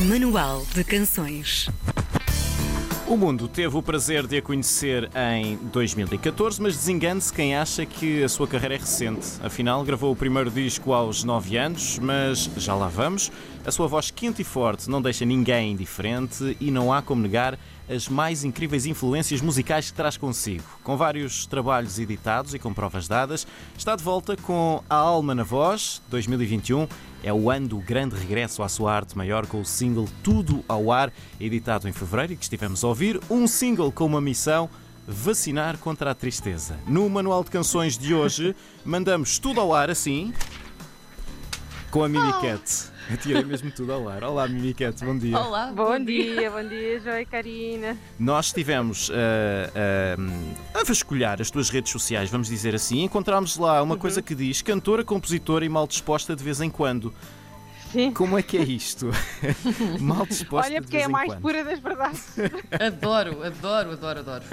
Manual de Canções. O mundo teve o prazer de a conhecer em 2014, mas desengane-se quem acha que a sua carreira é recente. Afinal, gravou o primeiro disco aos 9 anos, mas já lá vamos. A sua voz quente e forte não deixa ninguém indiferente e não há como negar as mais incríveis influências musicais que traz consigo. Com vários trabalhos editados e com provas dadas, está de volta com A Alma na Voz 2021. É o ano do grande regresso à sua arte maior com o single Tudo ao Ar, editado em fevereiro e que estivemos a ouvir. Um single com uma missão vacinar contra a tristeza. No manual de canções de hoje, mandamos tudo ao ar assim, com a Mimi Cat. Eu tirei mesmo tudo ao ar. Olá, Mimi Cat, bom dia. Olá, Bom dia, bom dia, Joia e Karina. Nós estivemos ah, ah, a vasculhar as tuas redes sociais, vamos dizer assim, e encontramos lá uma coisa que diz cantora, compositora e mal disposta de vez em quando. Sim. Como é que é isto? mal disposta Olha, de porque vez é a mais quando. pura das verdades. Adoro, adoro, adoro, adoro.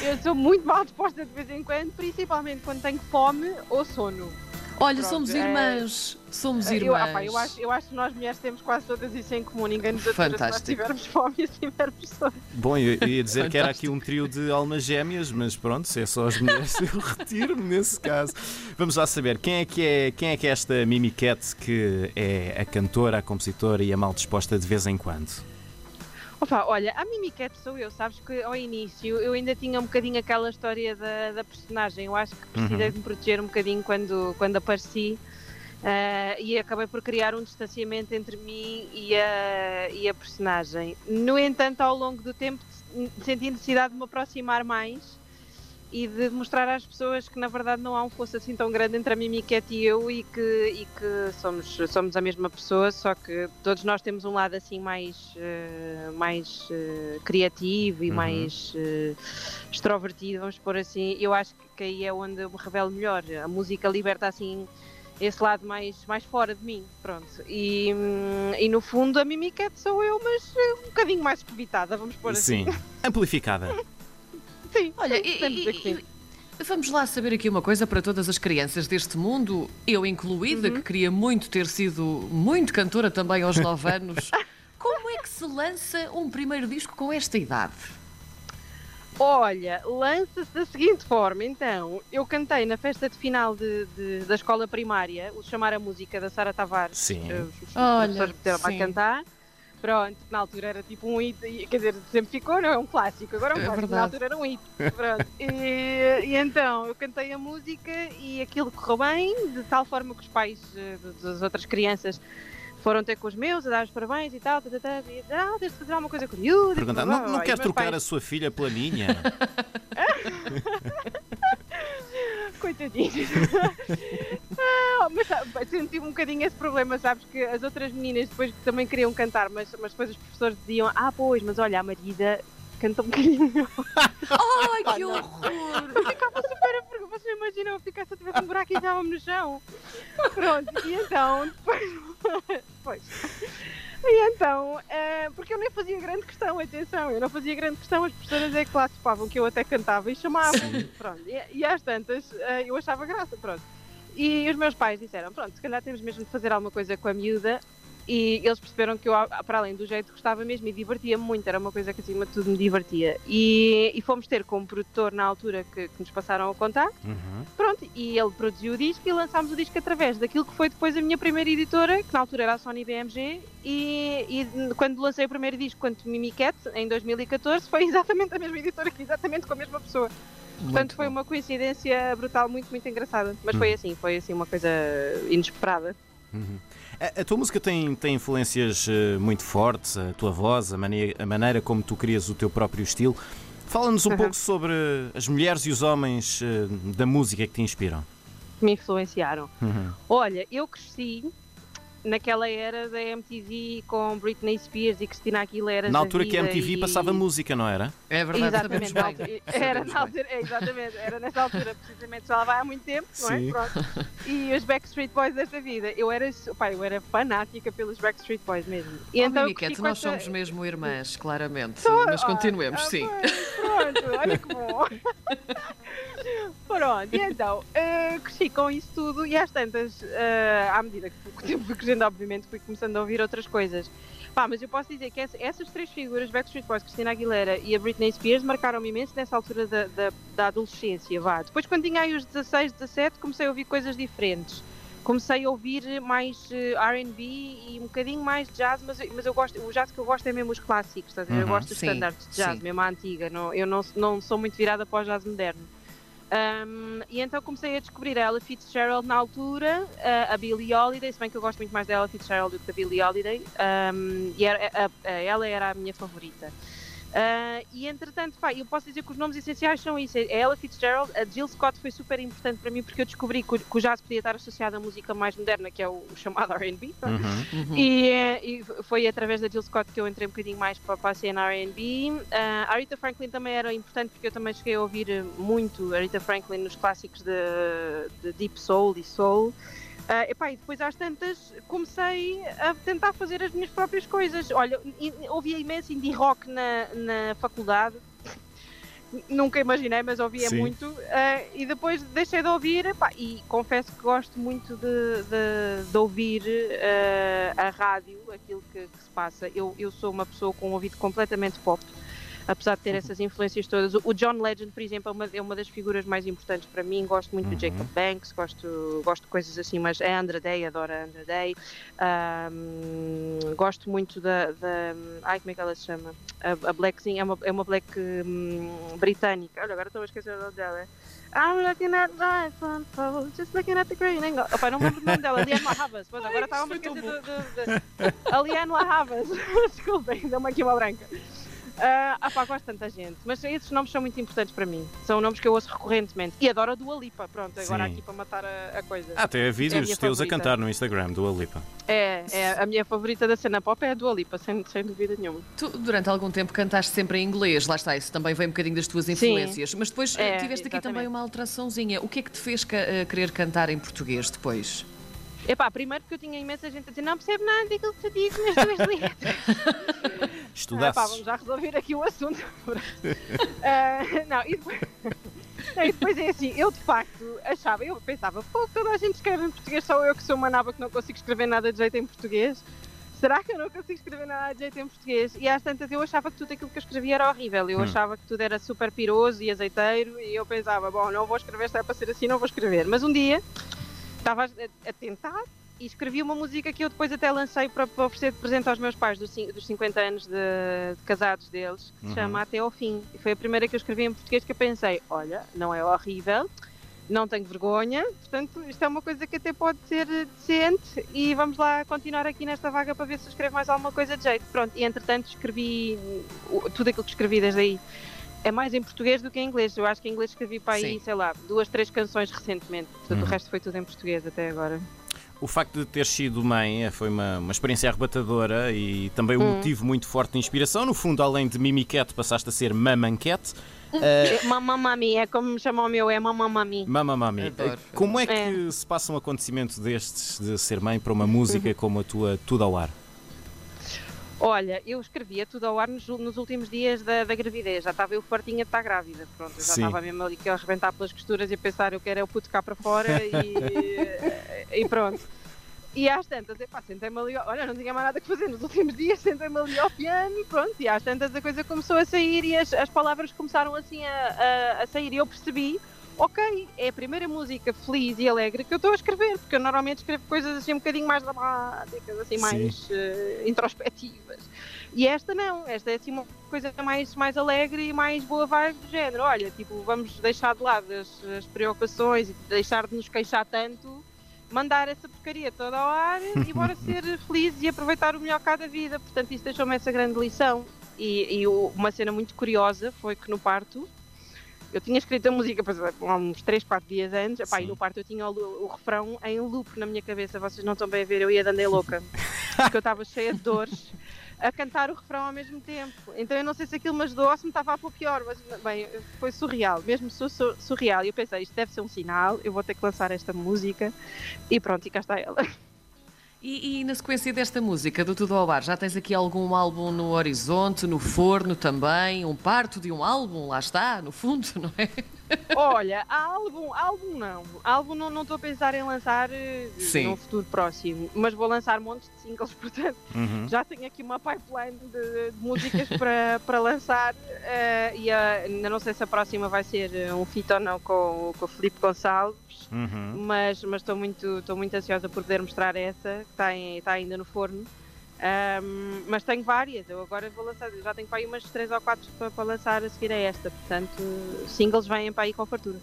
Eu sou muito mal disposta de vez em quando, principalmente quando tenho fome ou sono. Olha, Pronto, somos é- irmãs. Somos Eu, irmãs. ah, pá, eu, acho, eu acho que nós mulheres temos quase todas isso em comum. Ninguém nos atura se nós Fantástico. tivermos fome e se tivermos sono. Bom, eu eu ia dizer que era aqui um trio de almas gêmeas, mas pronto, se é só as mulheres, eu retiro-me nesse caso. Vamos lá saber quem é que é, quem é, que é esta Mimi Cat que é a cantora, a compositora e a mal disposta de vez em quando. Opa, olha, a Mimi Cat sou eu, sabes que ao início eu ainda tinha um bocadinho aquela história da, da personagem. Eu acho que precisei de me proteger um bocadinho quando, quando apareci ah, e acabei por criar um distanciamento entre mim e a, e a personagem. No entanto, ao longo do tempo senti necessidade de me aproximar mais e de mostrar às pessoas que na verdade não há um fosso assim tão grande entre a Mimi Cat e eu e que, e que somos, somos a mesma pessoa, só que todos nós temos um lado assim mais, eh, mais eh, criativo e Uhum. mais eh, extrovertido, vamos pôr assim. Eu acho que, que aí é onde eu me revelo melhor. A música liberta assim esse lado mais, mais fora de mim, pronto. E, e no fundo a Mimi Cat sou eu, mas um bocadinho mais escovitada, vamos pôr assim. Sim, amplificada. Sim, Olha, sim, e, e- e- vamos lá saber aqui uma coisa para todas as crianças deste mundo, eu incluída, Uhum. que queria muito ter sido muito cantora também aos 9 anos. Como é que se lança um primeiro disco com esta idade? Olha, lança-se da seguinte forma, então, eu cantei na festa de final de, de- da escola primária, o Chamar a Música da Sara Tavares, Sim. eh, os, os Olha, professores sim. a cantar, pronto, na altura era tipo um hit, quer dizer, sempre ficou, não é um clássico, agora é um É clássico, na altura era um hit, pronto, e, e então, eu cantei a música e aquilo correu bem, de tal forma que os pais eh, das outras crianças foram ter com os meus, a dar os parabéns e tal, tá, tá, tá, e, ah, tens de fazer alguma coisa com o Perguntar, não, não blá." E queres os meus trocar pais- a sua filha pela minha? Coitadinhos. mas senti um bocadinho esse problema, sabes? Que as outras meninas depois também queriam cantar, mas, mas depois os professores diziam: Ah, pois, mas olha, a Marida canta um bocadinho. Ai, que não. horror! Ficava super a perguntar. Vocês imaginam eu ficar se eu tivesse um buraco e estava-me no chão? Pronto, e então, depois. depois. E então, eh, porque eu nem fazia grande questão, atenção, eu não fazia grande questão, as professoras é que lá topavam que eu até cantava e chamavam, pronto, e, e às tantas eh, eu achava graça, pronto. E os meus pais disseram, pronto, se calhar temos mesmo de fazer alguma coisa com a miúda, e eles perceberam que eu, para além do jeito, gostava mesmo e divertia-me muito, era uma coisa que acima de tudo me divertia. E, e fomos ter com um produtor na altura que, que nos passaram a contar, Uhum. Pronto, e ele produziu o disco e lançámos o disco através daquilo que foi depois a minha primeira editora, que na altura era a Sony BMG, e, e quando lancei o primeiro disco, quanto Mimi Cat, em 2014, foi exatamente a mesma editora, que exatamente com a mesma pessoa. Portanto, Muito foi bom. uma coincidência brutal, muito, muito engraçada. Mas foi assim, foi assim uma coisa inesperada. Uhum. A, a tua música tem, tem influências eh, muito fortes, a tua voz, a, mane- a maneira como tu crias o teu próprio estilo. Fala-nos um Uhum. pouco sobre as mulheres e os homens eh, da música que te inspiram. que me influenciaram. Uhum. Olha, eu cresci naquela era da MTV com Britney Spears e Christina Aguilera. Na altura que a MTV e- passava música, não era? É verdade, Exatamente, na bem. altura, era, na altura, é, exatamente, era nessa altura, precisamente, já lá vai há muito tempo, não é? Pronto. E os Backstreet Boys desta vida, eu era, pá, eu era fanática pelos Backstreet Boys mesmo. E Oh, então eu Mimi Cat, cresci com nós essa- somos mesmo irmãs, claramente. Mas ah, continuemos, ah, sim. pois, Pronto, olha que bom. Pronto, e então, uh, cresci com isso tudo e às tantas, uh, à medida que o tempo fui crescendo, obviamente, fui começando a ouvir outras coisas. Pá, mas eu posso dizer que essa, essas três figuras, Backstreet Boys, Christina Aguilera e a Britney Spears, marcaram-me imenso nessa altura da, da, da, adolescência, vá. Depois, quando tinha aí os 16, 17, comecei a ouvir coisas diferentes. Comecei a ouvir mais uh, R&B e um bocadinho mais jazz, mas, mas eu gosto, o jazz que eu gosto é mesmo os clássicos, estás a ver? Eu Uhum. gosto dos Sim, standards de jazz, sim. mesmo a antiga. Não, eu não, não sou muito virada para o jazz moderno. Um, e então comecei a descobrir a Ella Fitzgerald na altura, a, Billie Holiday, se bem que eu gosto muito mais da Ella Fitzgerald do que da Billie Holiday, um, e era, a, a- ela era a minha favorita. Uh, e entretanto, pá, eu posso dizer que os nomes essenciais são isso: é Ella Fitzgerald, a Jill Scott foi super importante para mim porque eu descobri que o, que o jazz podia estar associado à música mais moderna, que é o, o chamado RB. pronto. Uhum. E, eh, e foi através da Jill Scott que eu entrei um bocadinho mais para, para a cena R&B. Ah, a Aretha Franklin também era importante porque eu também cheguei a ouvir muito a Aretha Franklin nos clássicos de, de Deep Soul e Soul. Ah, epá, e depois às tantas comecei a tentar fazer as minhas próprias coisas. Olha, ouvia imenso indie rock na, na faculdade. Nunca imaginei, mas ouvia Sim. muito. ah, e depois deixei de ouvir epá, e confesso que gosto muito de, de- de ouvir ah, a rádio, aquilo que, que se passa. Eu, eu sou uma pessoa com um ouvido completamente pop, apesar de ter essas influências todas. O John Legend, por exemplo, é uma, é uma das figuras mais importantes para mim. Gosto muito Uhum. do Jacob Banks, gosto, gosto de coisas assim, mas a Andra Day, adoro a Andra Day. Ahm, gosto muito da, da. Ai, como é que ela se chama? A, a Blackzinha, é uma, é uma Black hum, britânica. Olha, agora estou a esquecer o nome dela. I'm looking at life unfold, just looking at the green and gold. Opa, não me lembro o nome dela, Liane Lahavas. Pois agora estava a esquecer do, do, do, A Liane Lahavas. Desculpem, deu-me aqui uma branca. Ah, ah pá, gosto de tanta gente, mas esses nomes são muito importantes para mim. São nomes que eu ouço recorrentemente. E adoro a Dua Lipa, pronto, agora Sim. aqui para matar a, a coisa. Há até É a vídeos minha teus a cantar no Instagram do Alipa. É, é, a minha favorita da cena pop é a Dua Lipa, sem, sem dúvida nenhuma. Tu, durante algum tempo, cantaste sempre em inglês, lá está, isso também vem um bocadinho das tuas influências. Mas depois É, eh, tiveste aqui também exatamente. uma alteraçãozinha. O que é que te fez ca- eh, querer cantar em português depois? Epá, primeiro porque eu tinha imensa gente a dizer não percebo nada daquilo que tu dizes nas tuas letras. Ah, pá, Estudasses. vamos já resolver aqui o assunto. Ah, não, e depois, não, e depois é assim, eu de facto achava, eu pensava, pô, toda a gente escreve em português, só eu que sou uma naba que não consigo escrever nada de jeito em português. Será que eu não consigo escrever nada de jeito em português? E às tantas eu achava que tudo aquilo que eu escrevia era horrível. Eu Hum. achava que tudo era super piroso e azeiteiro e eu pensava, bom, não vou escrever, se é para ser assim, não vou escrever. Mas um dia estava a tentar e escrevi uma música que eu depois até lancei para, para oferecer de presente aos meus pais dos, dos 50 anos de, de casados deles, que Uhum. se chama Até ao Fim. E foi a primeira que eu escrevi em português que eu pensei, olha, não é horrível, não tenho vergonha, portanto isto é uma coisa que até pode ser decente e vamos lá continuar aqui nesta vaga para ver se escrevo mais alguma coisa de jeito. Pronto, e entretanto escrevi tudo aquilo que escrevi desde aí. É mais em português do que em inglês. Eu acho que em inglês escrevi para aí, Sim. sei lá, duas, três canções recentemente. Portanto, Uhum. o resto foi tudo em português até agora. O facto de ter sido mãe eh, foi uma, uma experiência arrebatadora e também um Hum. motivo muito forte de inspiração. No fundo, além de Mimiquete, passaste a ser Mamanquete. Eh, É, Mamma Mami, é como me chamam o meu, é Mamma Mami. Mama Mami, Adoro. eh, como é que É. se passa um acontecimento destes de ser mãe para uma música como a tua Tudo ao Ar? Olha, eu escrevia tudo ao ar nos, nos últimos dias da, da gravidez. Já estava eu fartinha de estar grávida. Pronto, eu já Sim. estava mesmo ali que a arrebentar pelas costuras e a pensar eu quero é o puto cá para fora e, e pronto. E às tantas, epá, sentei-me ali, olha, não tinha mais nada que fazer nos últimos dias, sentei-me ali ao piano e pronto, e às tantas a coisa começou a sair e as, as palavras começaram assim a, a, a sair e eu percebi, ok, é a primeira música feliz e alegre que eu estou a escrever, porque eu normalmente escrevo coisas assim um bocadinho mais dramáticas, assim Sim. mais eh, introspectivas. E esta não, esta é assim uma coisa mais, mais alegre e mais boa vibe do género. Olha, tipo, vamos deixar de lado as, as preocupações e deixar de nos queixar tanto, mandar essa porcaria toda ao ar e bora ser felizes e aproveitar o melhor cada vida. Portanto, isso deixou-me essa grande lição. E, e uma cena muito curiosa foi que no parto, eu tinha escrito a música há uns 3, 4 dias antes, epá, e no parto eu tinha o, o refrão em loop na minha cabeça, vocês não estão bem a ver, eu ia andei louca, porque eu estava cheia de dores a cantar o refrão ao mesmo tempo. Então eu não sei se aquilo me ajudou ou se me estava a pôr pior, mas bem, foi surreal, mesmo su- su- surreal. E eu pensei, isto deve ser um sinal, eu vou ter que lançar esta música e pronto, e cá está ela. E, e na sequência desta música, do Tudo ao Bar, já tens aqui algum álbum no horizonte, no forno também? Um parto de um álbum, lá está, no fundo, não é? Olha, álbum, álbum não. Álbum não não estou a pensar em lançar eh, Sim. no futuro próximo, mas vou lançar montes de singles, portanto Uhum. já tenho aqui uma pipeline de, de músicas para, para lançar eh, e ainda não sei se a próxima vai ser eh, um feat ou não com, com o Filipe Gonçalves, Uhum. mas mas estou muito, estou muito ansiosa por poder mostrar essa, está, em- está ainda no forno. Ahm, mas tenho várias, eu agora vou lançar, já tenho para aí umas 3 ou 4 para, para lançar a seguir a esta, portanto, singles vêm para aí com fartura.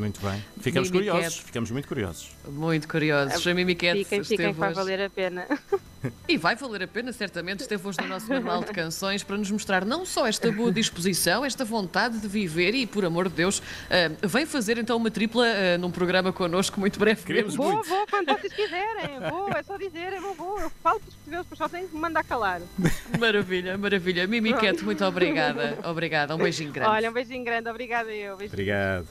Muito bem. Ficamos Mimi curiosos, Cat. ficamos muito curiosos. Muito curiosos. A Mimi Cat Fiquem, fiquem vai valer a pena. E vai valer a pena, certamente, esteve hoje no nosso manual de canções para nos mostrar não só esta boa disposição, esta vontade de viver e, por amor de Deus, ah, vem fazer então uma tripla ah, num programa connosco muito brevemente. Queremos Vou, muito. vou, quando vocês quiserem, vou, é só dizer, eu não vou, eu falo para os portugueses, depois só tenho que me mandar calar. Maravilha, maravilha. Mimi Cat, muito obrigada. Obrigada, um beijinho grande. Olha, um beijinho grande, obrigada eu. Beijinho. Obrigado.